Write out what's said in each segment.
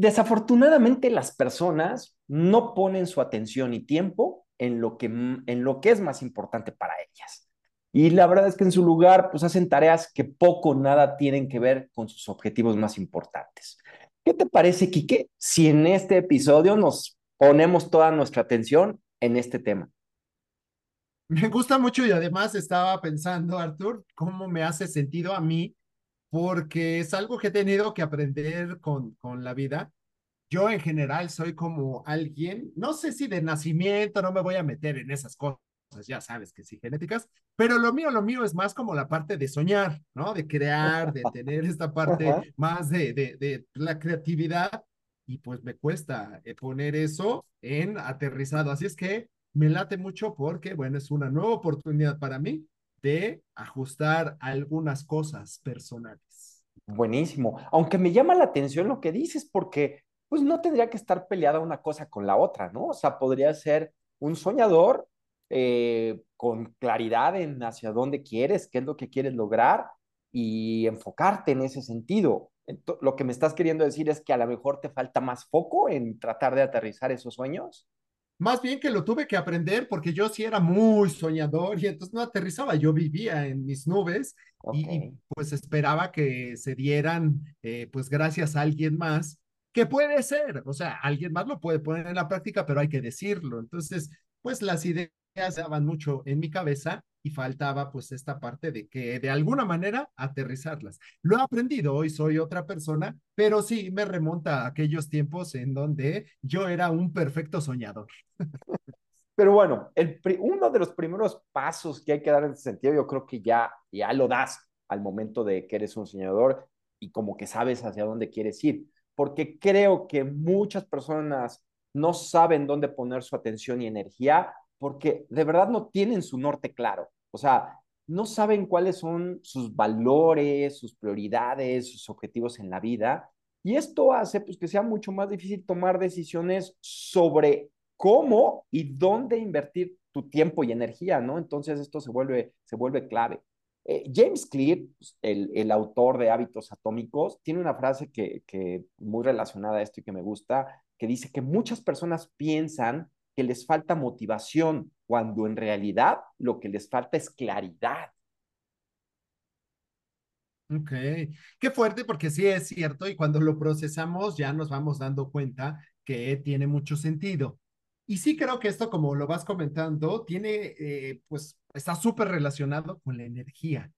Desafortunadamente las personas no ponen su atención y tiempo en lo que, en lo que es más importante para ellas. Y la verdad es que en su lugar, pues hacen tareas que poco o nada tienen que ver con sus objetivos más importantes. ¿Qué te parece, Quique, si en este episodio nos ponemos toda nuestra atención en este tema? Me gusta mucho y además estaba pensando, Artur, cómo me hace sentido a mí, porque es algo que he tenido que aprender con, con la vida. Yo en general soy como alguien, no sé si de nacimiento, no me voy a meter en esas cosas ya sabes que sí, genéticas, pero lo mío, lo mío es más como la parte de soñar, ¿no? De crear, de tener esta parte más de, de, de la creatividad y pues me cuesta eh, poner eso en aterrizado. Así es que me late mucho porque, bueno, es una nueva oportunidad para mí de ajustar algunas cosas personales. Buenísimo. Aunque me llama la atención lo que dices, porque pues no tendría que estar peleada una cosa con la otra, ¿no? O sea, podría ser un soñador eh, con claridad en hacia dónde quieres, qué es lo que quieres lograr y enfocarte en ese sentido. lo que me estás queriendo decir es que a lo mejor te falta más foco en tratar de aterrizar esos sueños. Más bien que lo tuve que aprender porque yo sí era muy soñador y entonces no aterrizaba, yo vivía en mis nubes y, pues esperaba que se dieran eh, pues gracias a alguien más, que puede ser, o sea, alguien más lo puede poner en la práctica, pero hay que decirlo. Entonces, pues las ideas daban mucho en mi cabeza y faltaba pues esta parte de que de alguna manera aterrizarlas. Lo he aprendido, hoy soy otra persona, pero sí me remonta a aquellos tiempos en donde yo era un perfecto soñador. Pero bueno, el, uno de los primeros pasos que hay que dar en ese sentido, yo creo que ya, ya lo das al momento de que eres un soñador y como que sabes hacia dónde quieres ir, porque creo que muchas personas no saben dónde poner su atención y energía porque de verdad no tienen su norte claro. O sea, no saben cuáles son sus valores, sus prioridades, sus objetivos en la vida. Y esto hace pues, que sea mucho más difícil tomar decisiones sobre cómo y dónde invertir tu tiempo y energía, ¿no? Entonces esto se vuelve, se vuelve clave. Eh, James Clear, pues, el, el, autor de Hábitos Atómicos, tiene una frase que, que muy relacionada a esto y que me gusta, que dice que muchas personas piensan que les falta motivación, cuando en realidad lo que les falta es claridad. Ok, qué fuerte porque sí es cierto y cuando lo procesamos ya nos vamos dando cuenta que tiene mucho sentido. Y sí creo que esto, como lo vas comentando, tiene, eh, pues, está súper relacionado con la energía.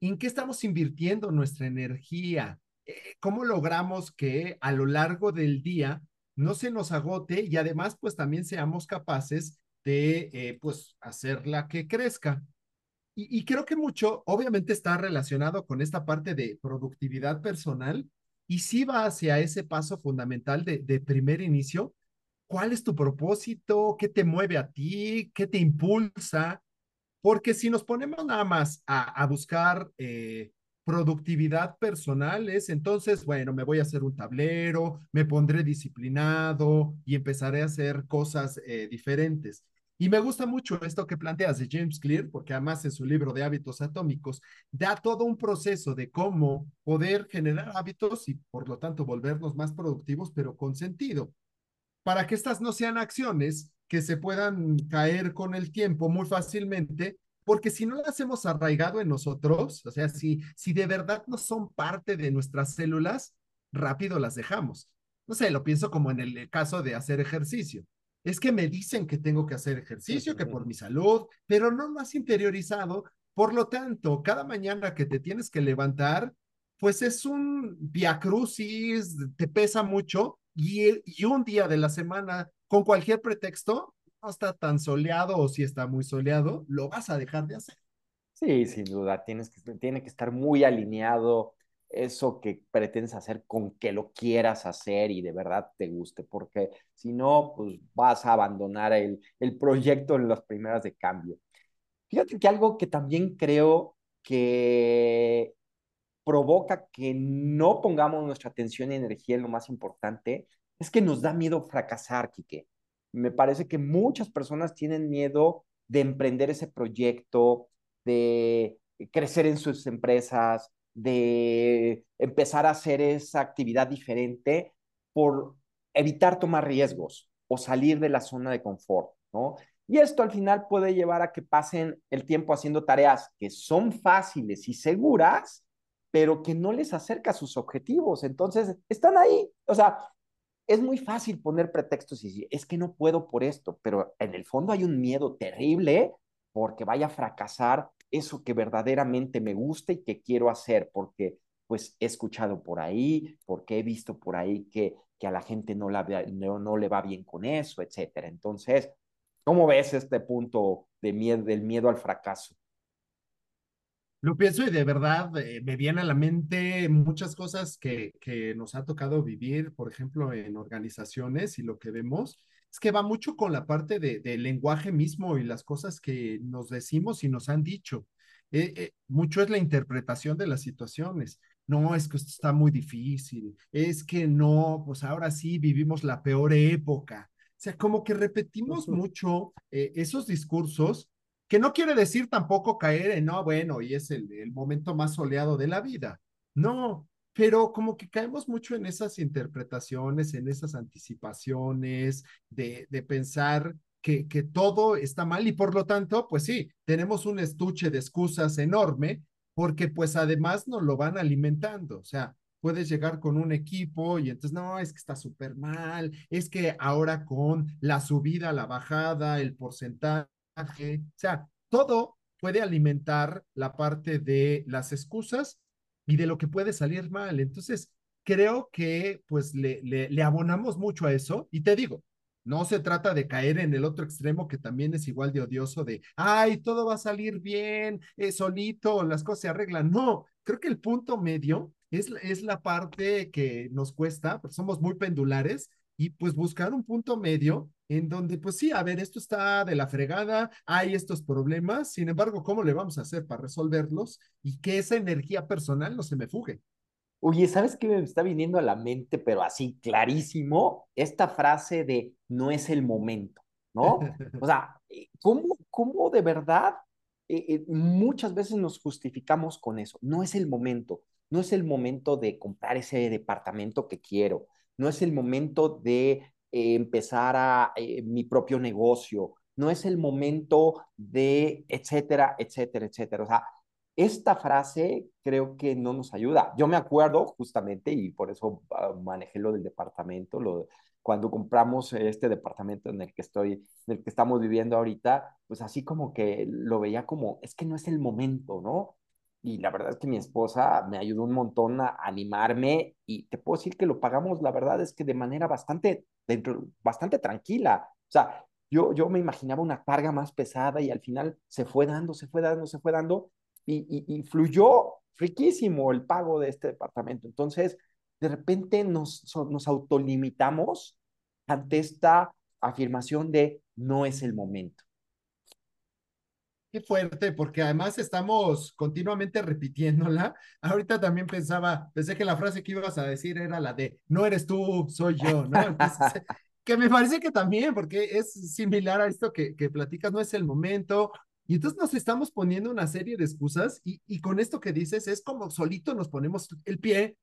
¿En qué estamos invirtiendo nuestra energía? Eh, ¿Cómo logramos que a lo largo del día no se nos agote y además pues también seamos capaces de eh, pues hacerla que crezca. Y, creo que mucho obviamente está relacionado con esta parte de productividad personal y si va hacia ese paso fundamental de, de primer inicio. ¿Cuál es tu propósito? ¿Qué te mueve a ti? ¿Qué te impulsa? Porque si nos ponemos nada más a, buscar eh, productividad personal es entonces, bueno, me voy a hacer un tablero, me pondré disciplinado y empezaré a hacer cosas eh, diferentes. Y me gusta mucho esto que planteas de James Clear, porque además en su libro de hábitos atómicos da todo un proceso de cómo poder generar hábitos y por lo tanto volvernos más productivos, pero con sentido, para que estas no sean acciones que se puedan caer con el tiempo muy fácilmente porque si no las hemos arraigado en nosotros, o sea, si, si de verdad no son parte de nuestras células, rápido las dejamos. No sé, lo pienso como en el caso de hacer ejercicio. Es que me dicen que tengo que hacer ejercicio, que por mi salud, pero no lo has interiorizado. Por lo tanto, cada mañana que te tienes que levantar, pues es un viacrucis, te pesa mucho y, y un día de la semana, con cualquier pretexto, no está tan soleado o si está muy soleado, lo vas a dejar de hacer. Sí, sin duda, tienes que, tiene que estar muy alineado eso que pretendes hacer con que lo quieras hacer y de verdad te guste, porque si no, pues vas a abandonar el, el proyecto en las primeras de cambio. Fíjate que algo que también creo que provoca que no pongamos nuestra atención y energía en lo más importante es que nos da miedo fracasar, Quique me parece que muchas personas tienen miedo de emprender ese proyecto, de crecer en sus empresas, de empezar a hacer esa actividad diferente, por evitar tomar riesgos o salir de la zona de confort, ¿no? Y esto al final puede llevar a que pasen el tiempo haciendo tareas que son fáciles y seguras, pero que no les acerca a sus objetivos. Entonces, están ahí. O sea, es muy fácil poner pretextos y decir, es que no puedo por esto, pero en el fondo hay un miedo terrible porque vaya a fracasar eso que verdaderamente me gusta y que quiero hacer, porque pues he escuchado por ahí, porque he visto por ahí que, que a la gente no, le va bien con eso, etcétera. Entonces, ¿cómo ves este punto del miedo al fracaso? Lo pienso y de verdad eh, me viene a la mente muchas cosas que, que nos ha tocado vivir, por ejemplo, en organizaciones y lo que vemos es que va mucho con la parte de, del lenguaje mismo y las cosas que nos decimos y nos han dicho. Eh, eh, mucho es la interpretación de las situaciones. No, es que esto está muy difícil. Es que no, pues ahora sí vivimos la peor época. O sea, como que repetimos mucho esos discursos que no quiere decir tampoco caer en, no, bueno, y es el, el momento más soleado de la vida. No, pero como que caemos mucho en esas interpretaciones, en esas anticipaciones de, de pensar que, que, todo está mal y por lo tanto, pues sí, tenemos un estuche de excusas enorme porque pues además nos lo van alimentando, o sea, puedes llegar con un equipo y entonces, no, es que está súper mal, es que ahora con la subida, la bajada, el porcentaje, o sea, todo puede alimentar la parte de las excusas y de lo que puede salir mal. Entonces, creo que pues le, le, abonamos mucho a eso y te digo, no se trata de caer en el otro extremo que también es igual de odioso de, ay, todo va a salir bien, eh, solito, las cosas se arreglan. No, creo que el punto medio es, es la parte que nos cuesta, somos muy pendulares y pues buscar un punto medio en donde, pues sí, a ver, esto está de la fregada, hay estos problemas, sin embargo, ¿cómo le vamos a hacer para resolverlos y que esa energía personal no se me fugue? Oye, ¿sabes qué me está viniendo a la mente, pero así clarísimo? Esta frase de no es el momento, ¿no? O sea, ¿cómo, cómo de verdad eh, eh, muchas veces nos justificamos con eso? No es el momento, no es el momento de comprar ese departamento que quiero, no es el momento de eh, empezar a eh, mi propio negocio, no es el momento de, etcétera, etcétera, etcétera. O sea, esta frase creo que no nos ayuda. Yo me acuerdo justamente, y por eso uh, manejé lo del departamento, lo, cuando compramos este departamento en el que estoy, en el que estamos viviendo ahorita, pues así como que lo veía como, es que no es el momento, ¿no? Y la verdad es que mi esposa me ayudó un montón a animarme y te puedo decir que lo pagamos, la verdad es que de manera bastante, dentro, bastante tranquila. O sea, yo, yo me imaginaba una carga más pesada y al final se fue dando, se fue dando, se fue dando y, y, y fluyó riquísimo el pago de este departamento. Entonces, de repente nos, nos autolimitamos ante esta afirmación de no es el momento. Qué fuerte, porque además estamos continuamente repitiéndola. Ahorita también pensaba, pensé que la frase que ibas a decir era la de no eres tú, soy yo, ¿no? Entonces, que me parece que también, porque es similar a esto que, que platicas, no es el momento. Y entonces nos estamos poniendo una serie de excusas y, y con esto que dices es como solito nos ponemos el pie,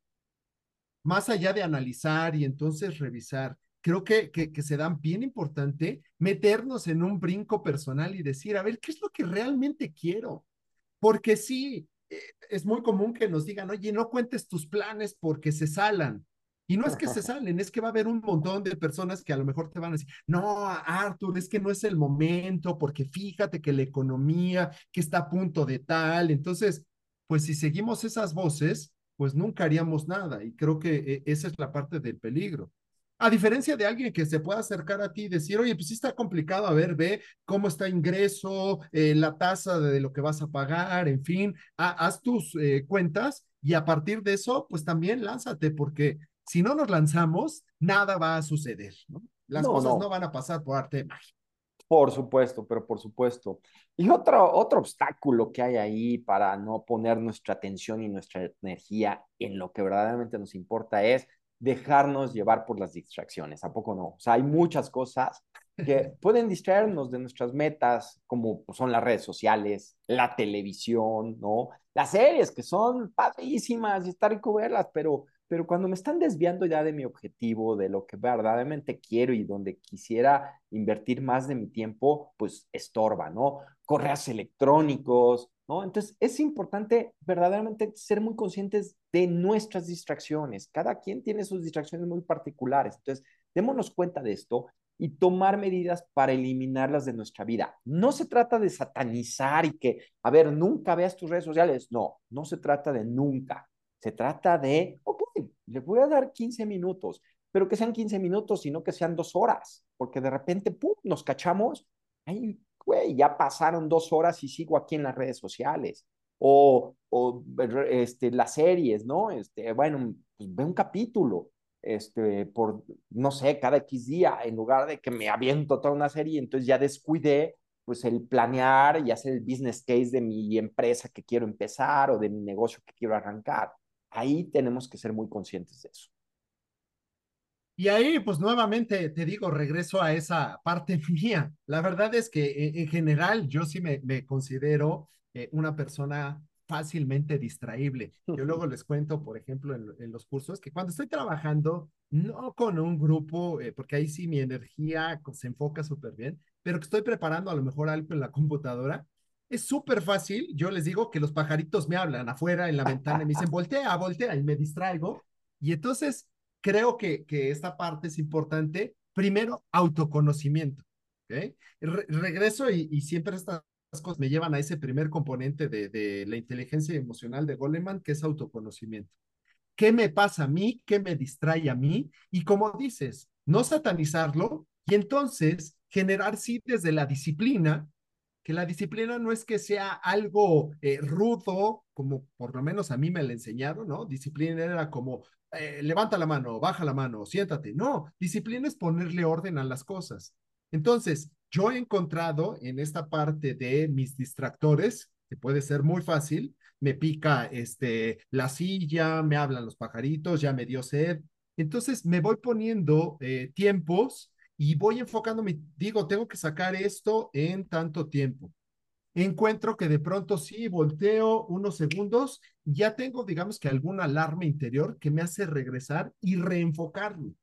más allá de analizar y entonces revisar creo que, que, que, se dan bien importante meternos en un brinco personal y decir, a ver, ¿qué es lo que realmente quiero? Porque sí, eh, es muy común que nos digan, oye, no cuentes tus planes porque se salan. Y no es que se salen, es que va a haber un montón de personas que a lo mejor te van a decir, no, Arthur, es que no es el momento, porque fíjate que la economía, que está a punto de tal. Entonces, pues si seguimos esas voces, pues nunca haríamos nada. Y creo que eh, esa es la parte del peligro. A diferencia de alguien que se pueda acercar a ti y decir, oye, pues sí está complicado, a ver, ve cómo está ingreso, eh, la tasa de lo que vas a pagar, en fin, ha, haz tus eh, cuentas y a partir de eso, pues también lánzate, porque si no nos lanzamos, nada va a suceder, ¿no? Las no, cosas no. no. van a pasar por arte de magia. Por supuesto, pero por supuesto. Y otro, otro obstáculo que hay ahí para no poner nuestra atención y nuestra energía en lo que verdaderamente nos importa es dejarnos llevar por las distracciones, ¿a poco no? O sea, hay muchas cosas que pueden distraernos de nuestras metas, como son las redes sociales, la televisión, ¿no? Las series que son padrísimas y está rico verlas, pero pero cuando me están desviando ya de mi objetivo, de lo que verdaderamente quiero y donde quisiera invertir más de mi tiempo, pues estorba, ¿no? Correos electrónicos, Entonces es importante verdaderamente ser muy conscientes de nuestras distracciones. Cada quien tiene sus distracciones muy particulares. Entonces, démonos cuenta de esto y tomar medidas para eliminarlas de nuestra vida. No se trata de satanizar y que, a ver, nunca veas tus redes sociales. No, no se trata de nunca. Se trata de, ok, le voy a dar 15 minutos, pero que sean 15 minutos, sino que sean dos horas, porque de repente, ¡pum!, nos cachamos, güey, ya pasaron dos horas y sigo aquí en las redes sociales. O, o este, las series, ¿no? Este, bueno, pues ve un capítulo, este, por, no sé, cada X día, en lugar de que me aviento toda una serie, entonces ya descuidé pues el planear y hacer el business case de mi empresa que quiero empezar o de mi negocio que quiero arrancar. Ahí tenemos que ser muy conscientes de eso. Y ahí, pues nuevamente te digo, regreso a esa parte mía. La verdad es que eh, en general yo sí me, me considero eh, una persona fácilmente distraíble. Yo luego les cuento, por ejemplo, en, los cursos, que cuando estoy trabajando, no con un grupo, eh, porque ahí sí mi energía se enfoca súper bien, pero que estoy preparando a lo mejor algo en la computadora, es súper fácil. Yo les digo que los pajaritos me hablan afuera en la ventana y me dicen, voltea, voltea, y me distraigo. Y entonces creo que, que esta parte es importante. Primero, autoconocimiento. ¿okay? regreso y, y siempre estas cosas me llevan a ese primer componente de, de la inteligencia emocional de Goleman, que es autoconocimiento. ¿Qué me pasa a mí? ¿Qué me distrae a mí? Y como dices, no satanizarlo y entonces generar sí desde la disciplina, que la disciplina no es que sea algo eh, rudo, como por lo menos a mí me la enseñaron, ¿no? Disciplina era como, eh, levanta la mano, baja la mano, siéntate. No, disciplina es ponerle orden a las cosas. Entonces, yo he encontrado en esta parte de mis distractores, que puede ser muy fácil, me pica este, la silla, me hablan los pajaritos, ya me dio sed. Entonces me voy poniendo eh, tiempos y voy enfocándome, digo, tengo que sacar esto en tanto tiempo. Encuentro que de pronto sí, volteo unos segundos, ya tengo, digamos que alguna alarma interior que me hace regresar y reenfocarme.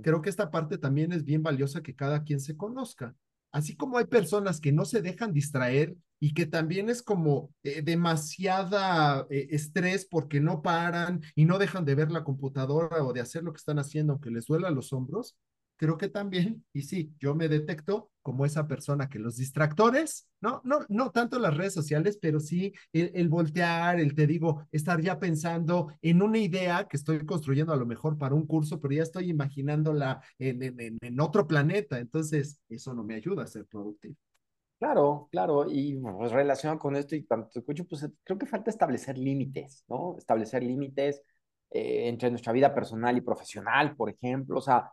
Creo que esta parte también es bien valiosa que cada quien se conozca así como hay personas que no se dejan distraer y que también es como eh, demasiada eh, estrés porque no paran y no dejan de ver la computadora o de hacer lo que están haciendo aunque les duela los hombros, creo que también, y sí, yo me detecto como esa persona que los distractores, no, no, no tanto las redes sociales, pero sí el, voltear, el te digo, estar ya pensando en una idea que estoy construyendo a lo mejor para un curso, pero ya estoy imaginándola en, en, en otro planeta, entonces eso no me ayuda a ser productivo. Claro, claro, y pues, relacionado con esto y te escucho, pues creo que falta establecer límites, ¿no? Establecer límites eh, entre nuestra vida personal y profesional, por ejemplo, o sea,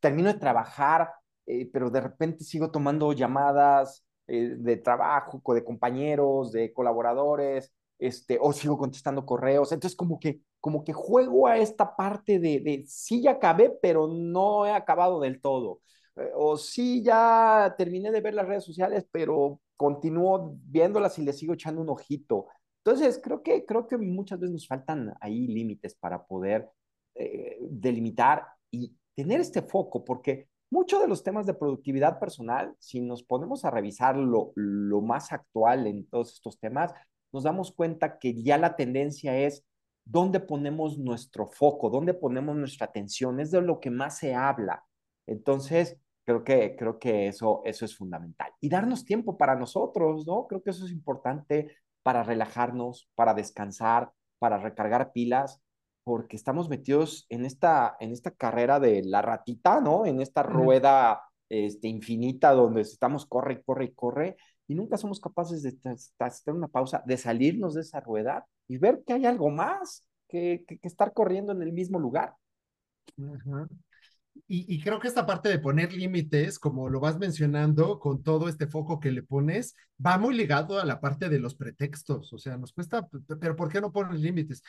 termino de trabajar, eh, pero de repente sigo tomando llamadas eh, de trabajo, de compañeros, de colaboradores, este, o sigo contestando correos. Entonces, como que, como que juego a esta parte de, de sí ya acabé, pero no he acabado del todo. Eh, o sí ya terminé de ver las redes sociales, pero continúo viéndolas y le sigo echando un ojito. Entonces, creo que, creo que muchas veces nos faltan ahí límites para poder delimitar y tener este foco, porque muchos de los temas de productividad personal, si nos ponemos a revisar lo, lo más actual en todos estos temas, nos damos cuenta que ya la tendencia es dónde ponemos nuestro foco, dónde ponemos nuestra atención, es de lo que más se habla. Entonces, creo que, creo que eso, eso es fundamental. Y darnos tiempo para nosotros, ¿no? Creo que eso es importante para relajarnos, para descansar, para recargar pilas porque estamos metidos en esta, en esta carrera de la ratita, ¿no? En esta rueda este, infinita donde estamos corre, corre, corre, y nunca somos capaces de hacer una pausa, de salirnos de esa rueda y ver que hay algo más que, que, estar corriendo en el mismo lugar. Y, creo que esta parte de poner límites, como lo vas mencionando, con todo este foco que le pones, va muy ligado a la parte de los pretextos. O sea, nos cuesta, pero ¿por qué no pones límites?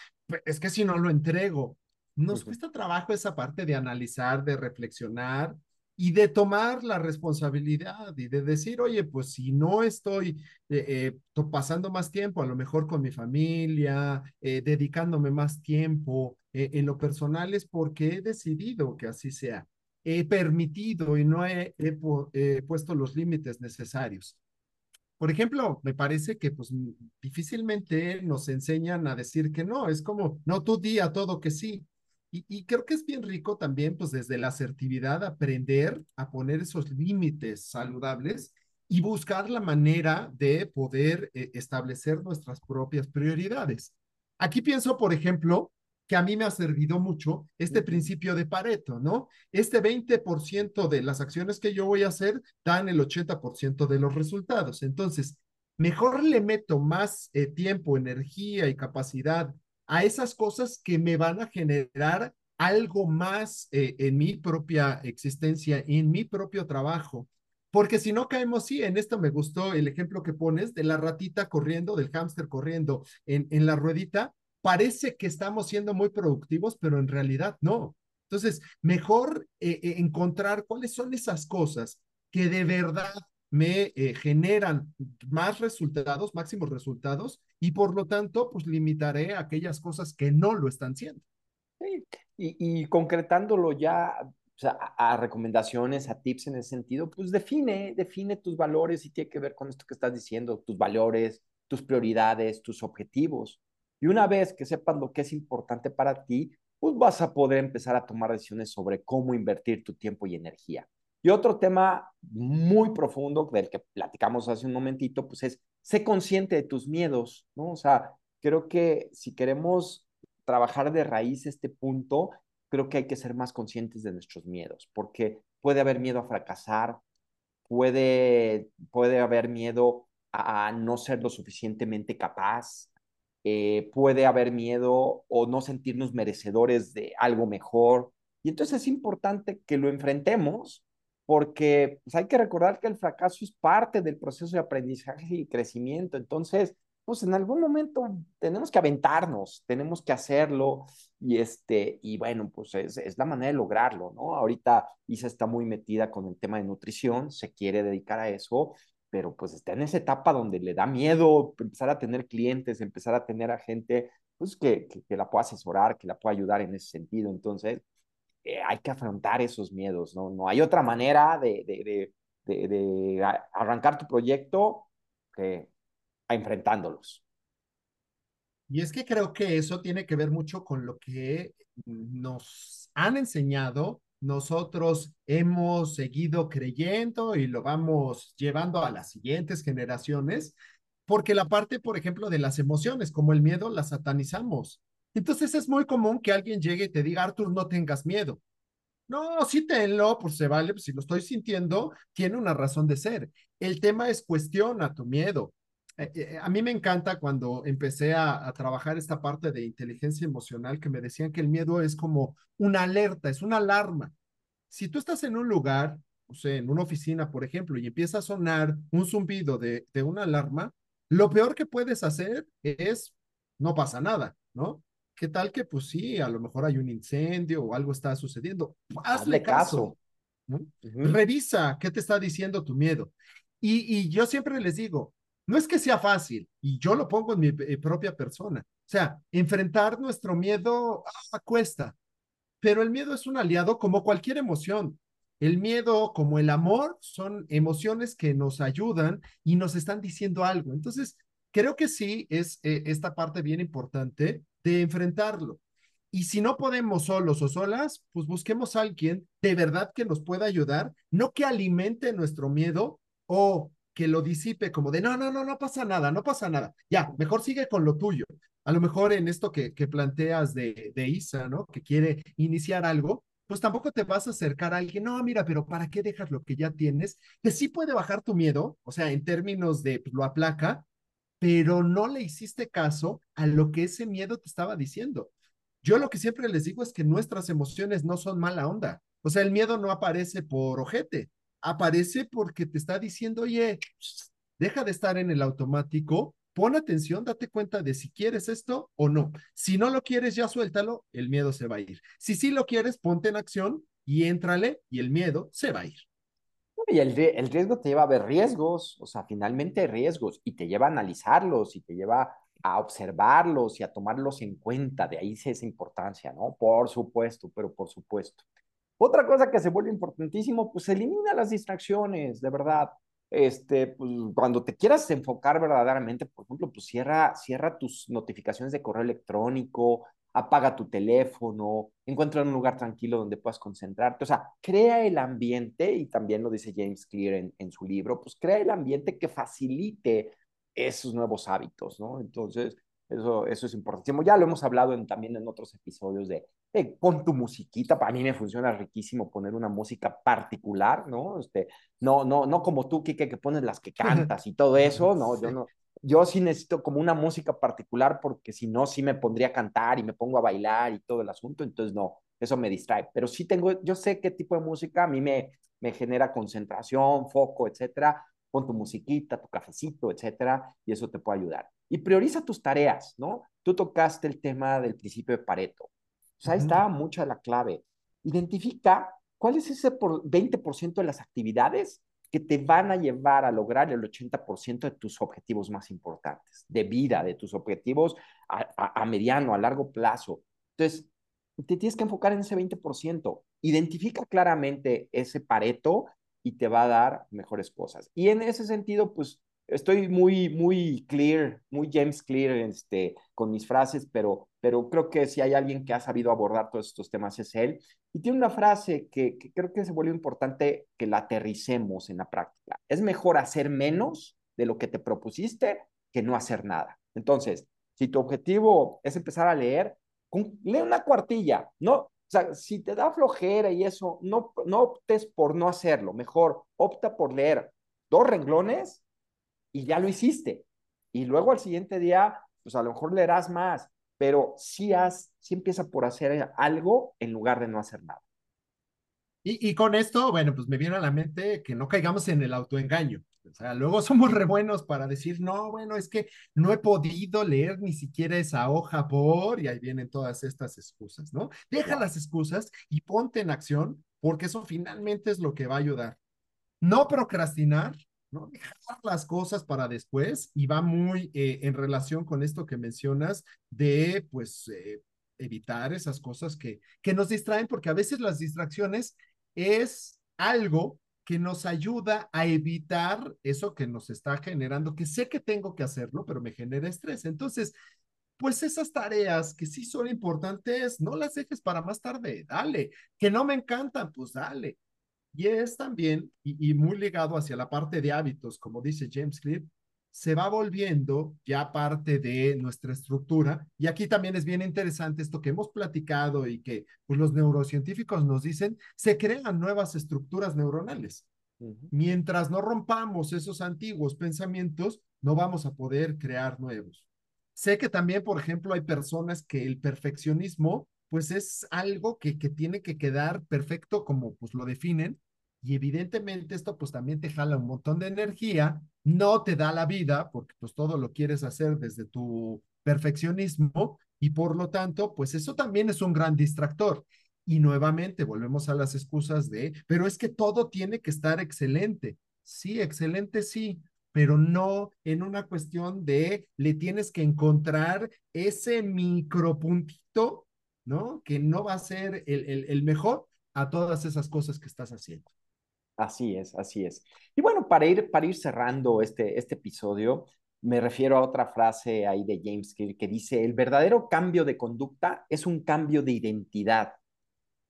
Es que si no lo entrego, nos cuesta trabajo esa parte de analizar, de reflexionar y de tomar la responsabilidad y de decir, oye, pues si no estoy eh, eh, pasando más tiempo, a lo mejor con mi familia, eh, dedicándome más tiempo eh, en lo personal es porque he decidido que así sea. He permitido y no he, he puesto los límites necesarios. Por ejemplo, me parece que pues difícilmente nos enseñan a decir que no, es como, no, tú di todo que sí. Y, y, creo que es bien rico también, pues desde la asertividad, aprender a poner esos límites saludables y buscar la manera de poder eh, establecer nuestras propias prioridades. Aquí pienso, por ejemplo, que a mí me ha servido mucho este principio de Pareto, ¿no? Este 20% de las acciones que yo voy a hacer dan el 80% de los resultados. Entonces, mejor le meto más eh, tiempo, energía y capacidad a esas cosas que me van a generar algo más eh, en mi propia existencia, en mi propio trabajo. Porque si no caemos, sí, en esto me gustó el ejemplo que pones de la ratita corriendo, del hámster corriendo en, en la ruedita parece que estamos siendo muy productivos, pero en realidad no. Entonces, mejor eh, eh, encontrar cuáles son esas cosas que de verdad me eh, generan más resultados, máximos resultados, y por lo tanto, pues limitaré aquellas cosas que no lo están siendo. Sí. Y, y, concretándolo ya o sea, a, a, recomendaciones, a tips en ese sentido, pues define, define tus valores y tiene que ver con esto que estás diciendo, tus valores, tus prioridades, tus objetivos. Y una vez que sepas lo que es importante para ti, pues vas a poder empezar a tomar decisiones sobre cómo invertir tu tiempo y energía. Y otro tema muy profundo del que platicamos hace un momentito, pues es, sé consciente de tus miedos, ¿no? O sea, creo que si queremos trabajar de raíz este punto, creo que hay que ser más conscientes de nuestros miedos, porque puede haber miedo a fracasar, puede, puede haber miedo a no ser lo suficientemente capaz, eh, puede haber miedo o no sentirnos merecedores de algo mejor. Y entonces es importante que lo enfrentemos porque pues, hay que recordar que el fracaso es parte del proceso de aprendizaje y crecimiento. Entonces, pues en algún momento tenemos que aventarnos, tenemos que hacerlo y este, y bueno, pues es, es, la manera de lograrlo, ¿no? Ahorita Isa está muy metida con el tema de nutrición, se quiere dedicar a eso pero pues está en esa etapa donde le da miedo empezar a tener clientes, empezar a tener a gente pues, que, que, la pueda asesorar, que la pueda ayudar en ese sentido. Entonces, eh, hay que afrontar esos miedos, ¿no? No hay otra manera de, de, de, de arrancar tu proyecto que enfrentándolos. Y es que creo que eso tiene que ver mucho con lo que nos han enseñado nosotros hemos seguido creyendo y lo vamos llevando a las siguientes generaciones, porque la parte, por ejemplo, de las emociones, como el miedo, la satanizamos. Entonces es muy común que alguien llegue y te diga, Arthur, no tengas miedo. No, sí tenlo, pues se vale, pues si lo estoy sintiendo, tiene una razón de ser. El tema es cuestiona tu miedo. Eh, eh, a mí me encanta cuando empecé a, a, trabajar esta parte de inteligencia emocional que me decían que el miedo es como una alerta, es una alarma. Si tú estás en un lugar, o sea, en una oficina, por ejemplo, y empieza a sonar un zumbido de, de una alarma, lo peor que puedes hacer es, no pasa nada, ¿no? ¿Qué tal que, pues sí, a lo mejor hay un incendio o algo está sucediendo? Hazle caso. ¿no? Uh -huh. Revisa qué te está diciendo tu miedo. Y, y yo siempre les digo, no es que sea fácil, y yo lo pongo en mi eh, propia persona. O sea, enfrentar nuestro miedo ah, cuesta, pero el miedo es un aliado como cualquier emoción. El miedo, como el amor, son emociones que nos ayudan y nos están diciendo algo. Entonces, creo que sí es eh, esta parte bien importante de enfrentarlo. Y si no podemos solos o solas, pues busquemos a alguien de verdad que nos pueda ayudar, no que alimente nuestro miedo o que lo disipe como de, no, no, no, no pasa nada, no pasa nada. Ya, mejor sigue con lo tuyo. A lo mejor en esto que, que planteas de, de Isa, ¿no? Que quiere iniciar algo, pues tampoco te vas a acercar a alguien, no, mira, pero ¿para qué dejas lo que ya tienes? Que sí puede bajar tu miedo, o sea, en términos de pues, lo aplaca, pero no le hiciste caso a lo que ese miedo te estaba diciendo. Yo lo que siempre les digo es que nuestras emociones no son mala onda. O sea, el miedo no aparece por ojete, aparece porque te está diciendo, oye, deja de estar en el automático, pon atención, date cuenta de si quieres esto o no. Si no lo quieres, ya suéltalo, el miedo se va a ir. Si sí lo quieres, ponte en acción y éntrale y el miedo se va a ir. Y el, el riesgo te lleva a ver riesgos, o sea, finalmente riesgos, y te lleva a analizarlos, y te lleva a observarlos y a tomarlos en cuenta. De ahí esa importancia, ¿no? Por supuesto, pero por supuesto. Otra cosa que se vuelve importantísimo, pues elimina las distracciones, de verdad. Este, pues, cuando te quieras enfocar verdaderamente, por ejemplo, pues cierra, cierra tus notificaciones de correo electrónico, apaga tu teléfono, encuentra un lugar tranquilo donde puedas concentrarte. O sea, crea el ambiente, y también lo dice James Clear en, en su libro, pues crea el ambiente que facilite esos nuevos hábitos, ¿no? Entonces, eso, eso es importantísimo. Ya lo hemos hablado en, también en otros episodios de, de, pon tu musiquita. Para mí me funciona riquísimo poner una música particular, ¿no? Este, no, no, no como tú, Kike, que pones las que cantas y todo eso, ¿no? Yo no. Yo sí necesito como una música particular porque si no, sí me pondría a cantar y me pongo a bailar y todo el asunto. Entonces, no, eso me distrae. Pero sí tengo, yo sé qué tipo de música a mí me, me genera concentración, foco, etcétera pon tu musiquita, tu cafecito, etcétera, y eso te puede ayudar. Y prioriza tus tareas, ¿no? Tú tocaste el tema del principio de Pareto. O sea, ahí está mucha la clave. Identifica cuál es ese por 20% de las actividades que te van a llevar a lograr el 80% de tus objetivos más importantes, de vida, de tus objetivos a, a, a mediano, a largo plazo. Entonces, te tienes que enfocar en ese 20%. Identifica claramente ese pareto y te va a dar mejores cosas. Y en ese sentido, pues estoy muy, muy clear, muy James Clear este, con mis frases, pero, pero creo que si hay alguien que ha sabido abordar todos estos temas es él. Y tiene una frase que, creo que se vuelve importante que la aterricemos en la práctica. Es mejor hacer menos de lo que te propusiste que no hacer nada. Entonces, si tu objetivo es empezar a leer, lee una cuartilla, no, o sea, si te da flojera y eso, no, no optes por no hacerlo. Mejor opta por leer dos renglones y ya lo hiciste. Y luego al siguiente día, pues a lo mejor leerás más, pero sí, haz, sí empieza por hacer algo en lugar de no hacer nada. Y, y, con esto, bueno, pues me viene a la mente que no caigamos en el autoengaño. O sea, luego somos re buenos para decir, no, bueno, es que no he podido leer ni siquiera esa hoja por, y ahí vienen todas estas excusas, ¿no? Deja las excusas y ponte en acción, porque eso finalmente es lo que va a ayudar. No procrastinar, ¿no? Dejar las cosas para después, y va muy eh, en relación con esto que mencionas de, pues, eh, evitar esas cosas que, que nos distraen, porque a veces las distracciones es algo que nos ayuda a evitar eso que nos está generando, que sé que tengo que hacerlo, pero me genera estrés. Entonces, pues esas tareas que sí son importantes, no las dejes para más tarde, dale. Que no me encantan, pues dale. Y es también, y, y muy ligado hacia la parte de hábitos, como dice James Clear, se va volviendo ya parte de nuestra estructura. Y aquí también es bien interesante esto que hemos platicado y que pues, los neurocientíficos nos dicen, se crean nuevas estructuras neuronales. Uh -huh. Mientras no rompamos esos antiguos pensamientos, no vamos a poder crear nuevos. Sé que también, por ejemplo, hay personas que el perfeccionismo, pues es algo que, que tiene que quedar perfecto como pues lo definen, y evidentemente esto pues también te jala un montón de energía, no te da la vida porque pues todo lo quieres hacer desde tu perfeccionismo y por lo tanto pues eso también es un gran distractor. Y nuevamente volvemos a las excusas de, pero es que todo tiene que estar excelente. Sí, excelente sí, pero no en una cuestión de le tienes que encontrar ese micropuntito, ¿no? Que no va a ser el, el, el mejor a todas esas cosas que estás haciendo. Así es, así es. Y bueno, para ir, para ir cerrando este, este episodio, me refiero a otra frase ahí de James Clear que dice, el verdadero cambio de conducta es un cambio de identidad.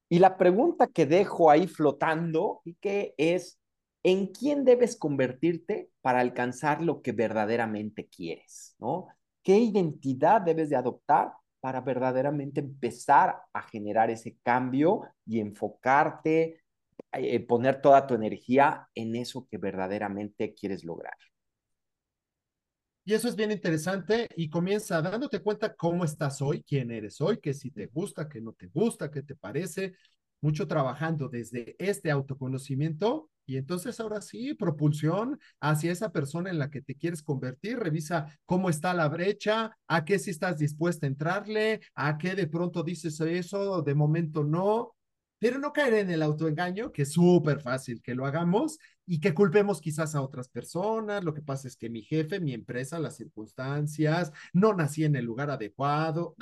Y la pregunta que dejo ahí flotando y que es, ¿en quién debes convertirte para alcanzar lo que verdaderamente quieres? ¿No? ¿Qué identidad debes de adoptar para verdaderamente empezar a generar ese cambio y enfocarte, eh, poner toda tu energía en eso que verdaderamente quieres lograr. Y eso es bien interesante y comienza dándote cuenta cómo estás hoy, quién eres hoy, que si te gusta, que no te gusta, qué te parece, mucho trabajando desde este autoconocimiento y entonces ahora sí, propulsión hacia esa persona en la que te quieres convertir, revisa cómo está la brecha, a qué si estás dispuesta a entrarle, a qué de pronto dices eso, de momento no, pero no caer en el autoengaño, que es súper fácil que lo hagamos y que culpemos quizás a otras personas. Lo que pasa es que mi jefe, mi empresa, las circunstancias, no nací en el lugar adecuado,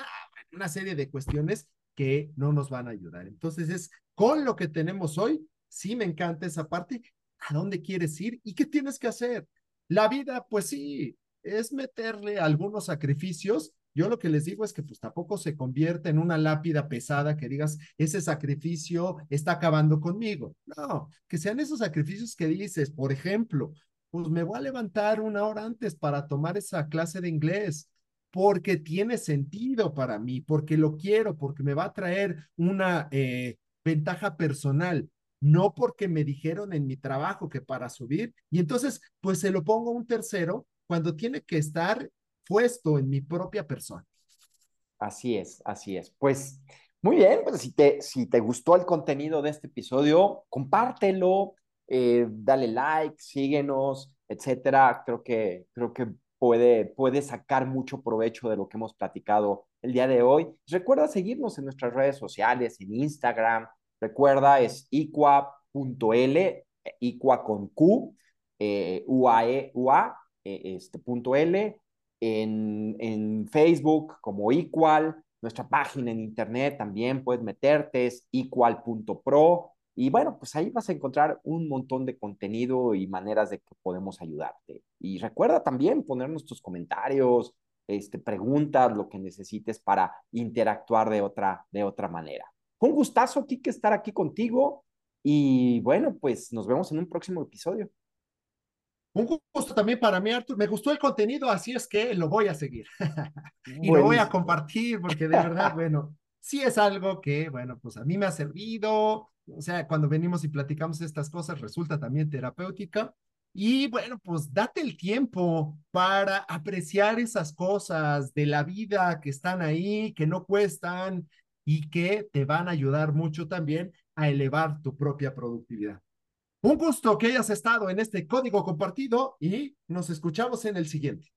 una serie de cuestiones que no nos van a ayudar. Entonces es con lo que tenemos hoy, sí me encanta esa parte, ¿a dónde quieres ir y qué tienes que hacer? La vida, pues sí, es meterle algunos sacrificios. Yo lo que les digo es que pues tampoco se convierte en una lápida pesada que digas, ese sacrificio está acabando conmigo. No, que sean esos sacrificios que dices, por ejemplo, pues me voy a levantar una hora antes para tomar esa clase de inglés porque tiene sentido para mí, porque lo quiero, porque me va a traer una eh, ventaja personal, no porque me dijeron en mi trabajo que para subir, y entonces pues se lo pongo a un tercero cuando tiene que estar puesto en mi propia persona. Así es, así es. Pues muy bien, pues si te, si te gustó el contenido de este episodio, compártelo, eh, dale like, síguenos, etcétera. Creo que, creo que puede, puede sacar mucho provecho de lo que hemos platicado el día de hoy. Recuerda seguirnos en nuestras redes sociales, en Instagram. Recuerda, es iqua.l, iqua con Q, eh, UAE, UA, eh, este, punto L, en, en Facebook como Equal, nuestra página en internet también puedes meterte, es equal.pro. Y bueno, pues ahí vas a encontrar un montón de contenido y maneras de que podemos ayudarte. Y recuerda también ponernos tus comentarios, este, preguntas, lo que necesites para interactuar de otra, de otra manera. Un gustazo, Kike, estar aquí contigo. Y bueno, pues nos vemos en un próximo episodio. Un gusto también para mí, Artur. Me gustó el contenido, así es que lo voy a seguir. y lo voy a compartir porque de verdad, bueno, sí es algo que, bueno, pues a mí me ha servido, o sea, cuando venimos y platicamos estas cosas, resulta también terapéutica. Y bueno, pues date el tiempo para apreciar esas cosas de la vida que están ahí, que no cuestan y que te van a ayudar mucho también a elevar tu propia productividad. Un gusto que hayas estado en este código compartido y nos escuchamos en el siguiente.